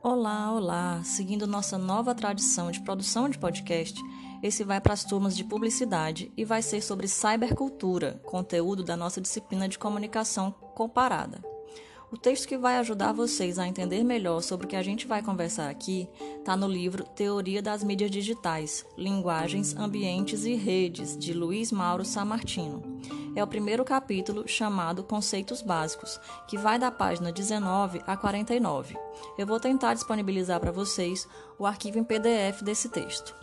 Olá, olá! Seguindo nossa nova tradição de produção de podcast, esse vai para as turmas de publicidade e vai ser sobre cybercultura, conteúdo da nossa disciplina de comunicação comparada. O texto que vai ajudar vocês a entender melhor sobre o que a gente vai conversar aqui está no livro Teoria das Mídias Digitais, Linguagens, Ambientes e Redes, de Luiz Mauro Samartino. É o primeiro capítulo chamado Conceitos Básicos, que vai da página 19 a 49. Eu vou tentar disponibilizar para vocês o arquivo em PDF desse texto.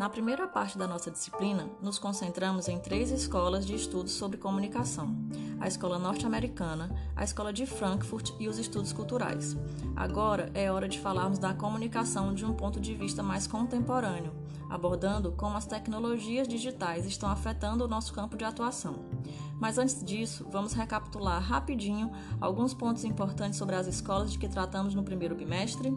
Na primeira parte da nossa disciplina, nos concentramos em três escolas de estudos sobre comunicação: a escola norte-americana, a escola de Frankfurt e os estudos culturais. Agora é hora de falarmos da comunicação de um ponto de vista mais contemporâneo, abordando como as tecnologias digitais estão afetando o nosso campo de atuação. Mas antes disso, vamos recapitular rapidinho alguns pontos importantes sobre as escolas de que tratamos no primeiro bimestre.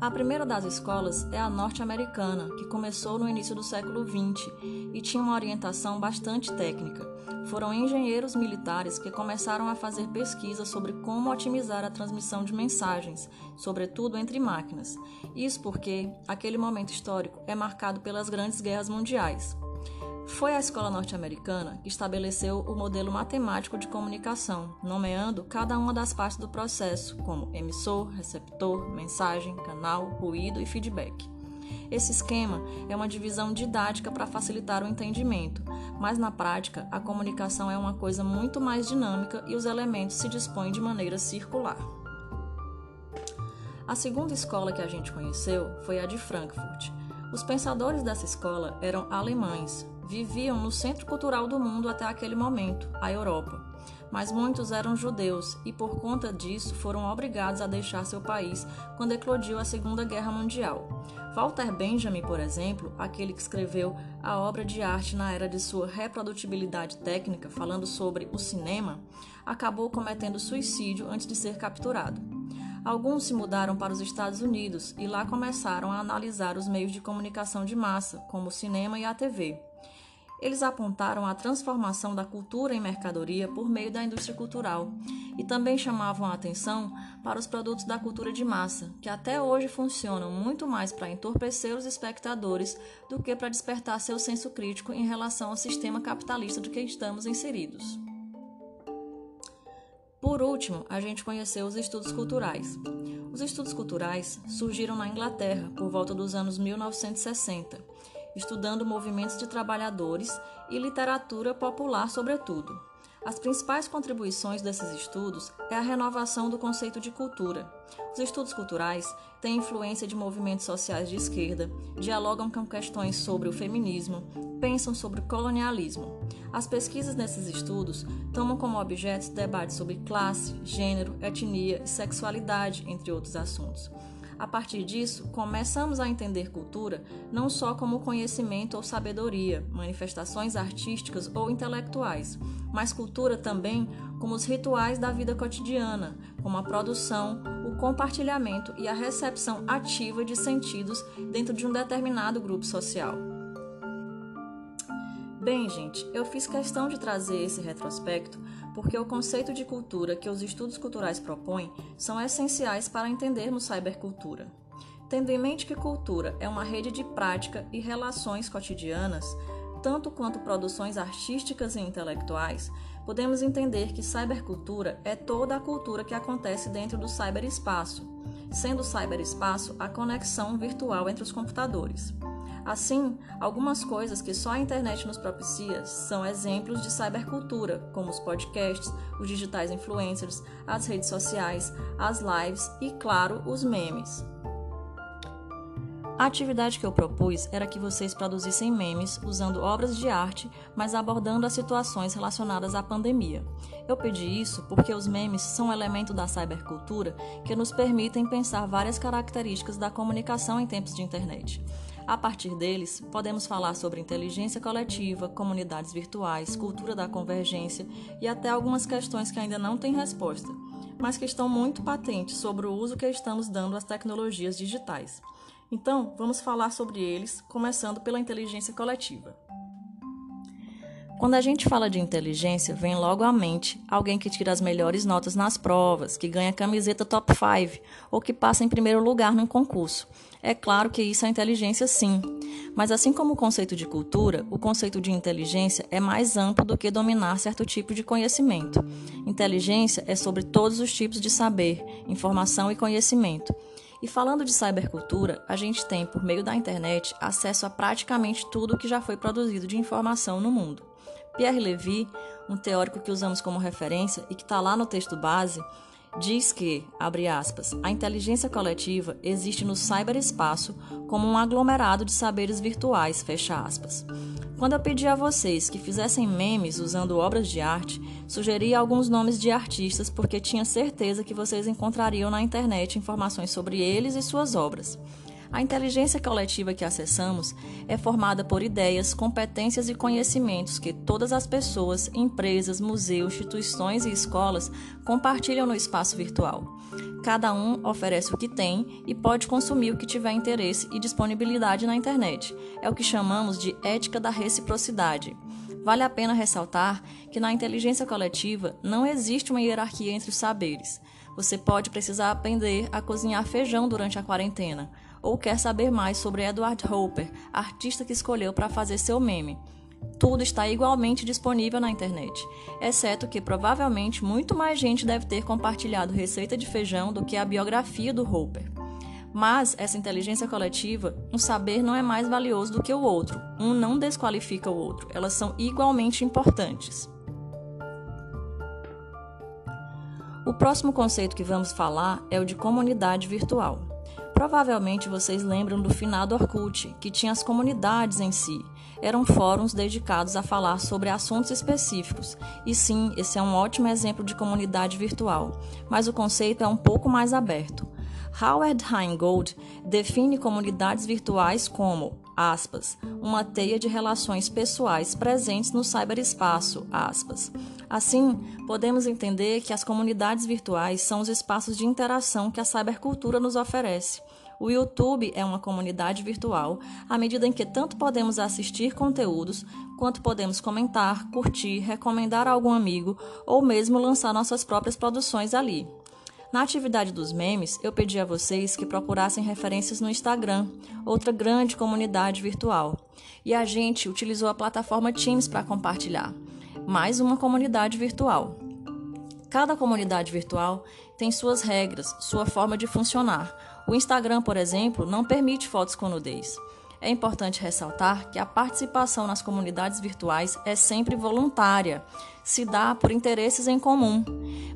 A primeira das escolas é a norte-americana, que começou no início do século XX e tinha uma orientação bastante técnica. Foram engenheiros militares que começaram a fazer pesquisas sobre como otimizar a transmissão de mensagens, sobretudo entre máquinas. Isso porque aquele momento histórico é marcado pelas grandes guerras mundiais. Foi a escola norte-americana que estabeleceu o modelo matemático de comunicação, nomeando cada uma das partes do processo, como emissor, receptor, mensagem, canal, ruído e feedback. Esse esquema é uma divisão didática para facilitar o entendimento, mas na prática a comunicação é uma coisa muito mais dinâmica e os elementos se dispõem de maneira circular. A segunda escola que a gente conheceu foi a de Frankfurt. Os pensadores dessa escola eram alemães, viviam no centro cultural do mundo até aquele momento, a Europa. Mas muitos eram judeus e, por conta disso, foram obrigados a deixar seu país quando eclodiu a Segunda Guerra Mundial. Walter Benjamin, por exemplo, aquele que escreveu a obra de arte na era de sua reprodutibilidade técnica, falando sobre o cinema, acabou cometendo suicídio antes de ser capturado. Alguns se mudaram para os Estados Unidos e lá começaram a analisar os meios de comunicação de massa, como o cinema e a TV. Eles apontaram a transformação da cultura em mercadoria por meio da indústria cultural e também chamavam a atenção para os produtos da cultura de massa, que até hoje funcionam muito mais para entorpecer os espectadores do que para despertar seu senso crítico em relação ao sistema capitalista do que estamos inseridos. Por último, a gente conheceu os estudos culturais. Os estudos culturais surgiram na Inglaterra por volta dos anos 1960 estudando movimentos de trabalhadores e literatura popular, sobretudo. As principais contribuições desses estudos é a renovação do conceito de cultura. Os estudos culturais têm influência de movimentos sociais de esquerda, dialogam com questões sobre o feminismo, pensam sobre o colonialismo. As pesquisas nesses estudos tomam como objetos debates sobre classe, gênero, etnia e sexualidade, entre outros assuntos. A partir disso, começamos a entender cultura não só como conhecimento ou sabedoria, manifestações artísticas ou intelectuais, mas cultura também como os rituais da vida cotidiana, como a produção, o compartilhamento e a recepção ativa de sentidos dentro de um determinado grupo social. Bem, gente, eu fiz questão de trazer esse retrospecto porque o conceito de cultura que os estudos culturais propõem são essenciais para entendermos cybercultura. Tendo em mente que cultura é uma rede de prática e relações cotidianas, tanto quanto produções artísticas e intelectuais, podemos entender que cybercultura é toda a cultura que acontece dentro do cyberespaço, sendo o cyberespaço a conexão virtual entre os computadores. Assim, algumas coisas que só a internet nos propicia são exemplos de cybercultura, como os podcasts, os digitais influencers, as redes sociais, as lives e, claro, os memes. A atividade que eu propus era que vocês produzissem memes usando obras de arte, mas abordando as situações relacionadas à pandemia. Eu pedi isso porque os memes são um elemento da cybercultura que nos permitem pensar várias características da comunicação em tempos de internet. A partir deles, podemos falar sobre inteligência coletiva, comunidades virtuais, cultura da convergência e até algumas questões que ainda não têm resposta, mas que estão muito patentes sobre o uso que estamos dando às tecnologias digitais. Então, vamos falar sobre eles, começando pela inteligência coletiva. Quando a gente fala de inteligência, vem logo à mente alguém que tira as melhores notas nas provas, que ganha camiseta top 5 ou que passa em primeiro lugar num concurso. É claro que isso é inteligência, sim. Mas assim como o conceito de cultura, o conceito de inteligência é mais amplo do que dominar certo tipo de conhecimento. Inteligência é sobre todos os tipos de saber, informação e conhecimento. E falando de cybercultura, a gente tem, por meio da internet, acesso a praticamente tudo que já foi produzido de informação no mundo. Pierre Levy, um teórico que usamos como referência e que está lá no texto base, diz que, abre aspas, a inteligência coletiva existe no cyberespaço como um aglomerado de saberes virtuais, fecha aspas. Quando eu pedi a vocês que fizessem memes usando obras de arte, sugeri alguns nomes de artistas porque tinha certeza que vocês encontrariam na internet informações sobre eles e suas obras. A inteligência coletiva que acessamos é formada por ideias, competências e conhecimentos que todas as pessoas, empresas, museus, instituições e escolas compartilham no espaço virtual. Cada um oferece o que tem e pode consumir o que tiver interesse e disponibilidade na internet. É o que chamamos de ética da reciprocidade. Vale a pena ressaltar que na inteligência coletiva não existe uma hierarquia entre os saberes. Você pode precisar aprender a cozinhar feijão durante a quarentena ou quer saber mais sobre Edward Hopper, artista que escolheu para fazer seu meme. Tudo está igualmente disponível na internet, exceto que provavelmente muito mais gente deve ter compartilhado receita de feijão do que a biografia do Hopper. Mas essa inteligência coletiva, um saber não é mais valioso do que o outro, um não desqualifica o outro, elas são igualmente importantes. O próximo conceito que vamos falar é o de comunidade virtual. Provavelmente vocês lembram do finado Orkut, que tinha as comunidades em si. Eram fóruns dedicados a falar sobre assuntos específicos. E sim, esse é um ótimo exemplo de comunidade virtual, mas o conceito é um pouco mais aberto. Howard Heingold define comunidades virtuais como, aspas, uma teia de relações pessoais presentes no cyberespaço, aspas. Assim, podemos entender que as comunidades virtuais são os espaços de interação que a cybercultura nos oferece. O YouTube é uma comunidade virtual, à medida em que tanto podemos assistir conteúdos, quanto podemos comentar, curtir, recomendar a algum amigo ou mesmo lançar nossas próprias produções ali. Na atividade dos memes, eu pedi a vocês que procurassem referências no Instagram, outra grande comunidade virtual. E a gente utilizou a plataforma Teams para compartilhar. Mais uma comunidade virtual. Cada comunidade virtual tem suas regras, sua forma de funcionar. O Instagram, por exemplo, não permite fotos com nudez. É importante ressaltar que a participação nas comunidades virtuais é sempre voluntária, se dá por interesses em comum,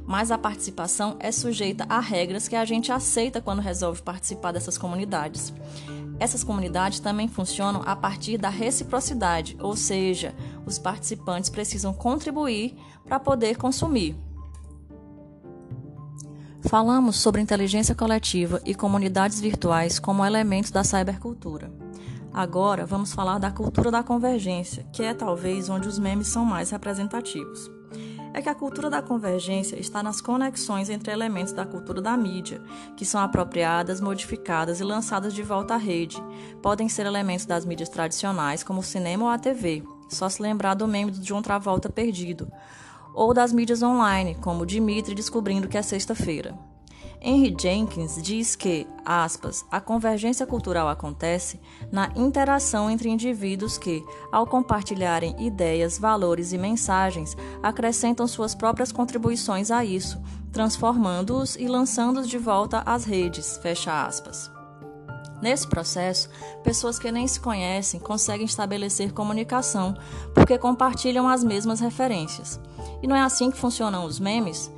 mas a participação é sujeita a regras que a gente aceita quando resolve participar dessas comunidades. Essas comunidades também funcionam a partir da reciprocidade, ou seja, os participantes precisam contribuir para poder consumir. Falamos sobre inteligência coletiva e comunidades virtuais como elementos da cybercultura. Agora vamos falar da cultura da convergência, que é talvez onde os memes são mais representativos. É que a cultura da convergência está nas conexões entre elementos da cultura da mídia, que são apropriadas, modificadas e lançadas de volta à rede. Podem ser elementos das mídias tradicionais, como o cinema ou a TV, só se lembrar do meme de John Travolta perdido, ou das mídias online, como Dimitri descobrindo que é sexta-feira. Henry Jenkins diz que, aspas, a convergência cultural acontece na interação entre indivíduos que, ao compartilharem ideias, valores e mensagens, acrescentam suas próprias contribuições a isso, transformando-os e lançando-os de volta às redes, fecha aspas. Nesse processo, pessoas que nem se conhecem conseguem estabelecer comunicação porque compartilham as mesmas referências. E não é assim que funcionam os memes?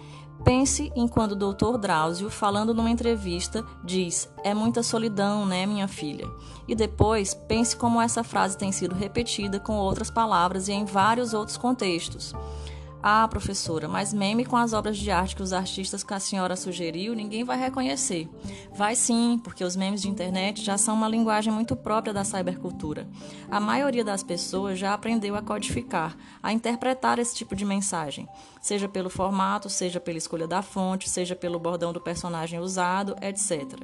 Pense em quando o doutor Drauzio, falando numa entrevista, diz: É muita solidão, né, minha filha? E depois, pense como essa frase tem sido repetida com outras palavras e em vários outros contextos. Ah, professora, mas meme com as obras de arte que os artistas que a senhora sugeriu, ninguém vai reconhecer. Vai sim, porque os memes de internet já são uma linguagem muito própria da cybercultura. A maioria das pessoas já aprendeu a codificar, a interpretar esse tipo de mensagem, seja pelo formato, seja pela escolha da fonte, seja pelo bordão do personagem usado, etc.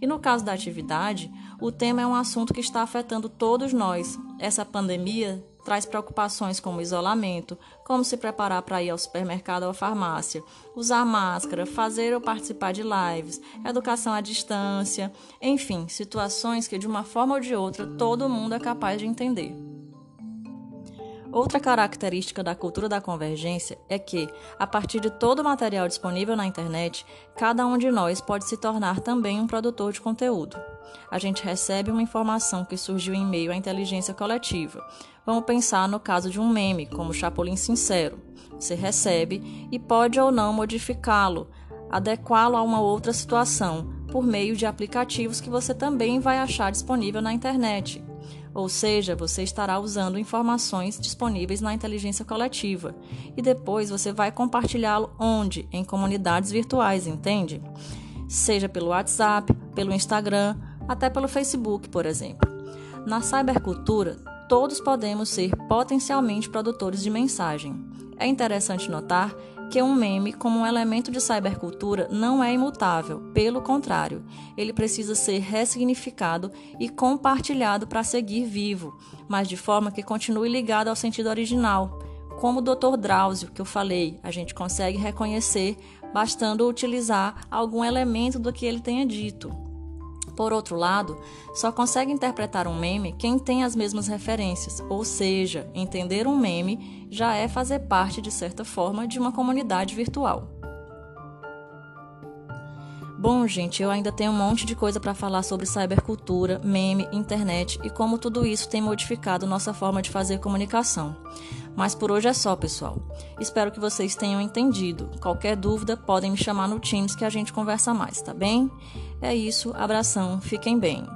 E no caso da atividade, o tema é um assunto que está afetando todos nós. Essa pandemia traz preocupações como isolamento, como se preparar para ir ao supermercado ou à farmácia, usar máscara, fazer ou participar de lives, educação à distância, enfim, situações que de uma forma ou de outra todo mundo é capaz de entender. Outra característica da cultura da convergência é que, a partir de todo o material disponível na internet, cada um de nós pode se tornar também um produtor de conteúdo. A gente recebe uma informação que surgiu em meio à inteligência coletiva. Vamos pensar no caso de um meme, como Chapolin Sincero. Você recebe e pode ou não modificá-lo, adequá-lo a uma outra situação, por meio de aplicativos que você também vai achar disponível na internet. Ou seja, você estará usando informações disponíveis na inteligência coletiva e depois você vai compartilhá-lo onde? Em comunidades virtuais, entende? Seja pelo WhatsApp, pelo Instagram, até pelo Facebook, por exemplo. Na cybercultura, todos podemos ser potencialmente produtores de mensagem. É interessante notar que um meme, como um elemento de cybercultura, não é imutável, pelo contrário, ele precisa ser ressignificado e compartilhado para seguir vivo, mas de forma que continue ligado ao sentido original. Como o Dr. Drauzio, que eu falei, a gente consegue reconhecer bastando utilizar algum elemento do que ele tenha dito. Por outro lado, só consegue interpretar um meme quem tem as mesmas referências, ou seja, entender um meme já é fazer parte, de certa forma, de uma comunidade virtual. Bom, gente, eu ainda tenho um monte de coisa para falar sobre cybercultura, meme, internet e como tudo isso tem modificado nossa forma de fazer comunicação. Mas por hoje é só, pessoal. Espero que vocês tenham entendido. Qualquer dúvida, podem me chamar no Teams que a gente conversa mais, tá bem? É isso, abração, fiquem bem.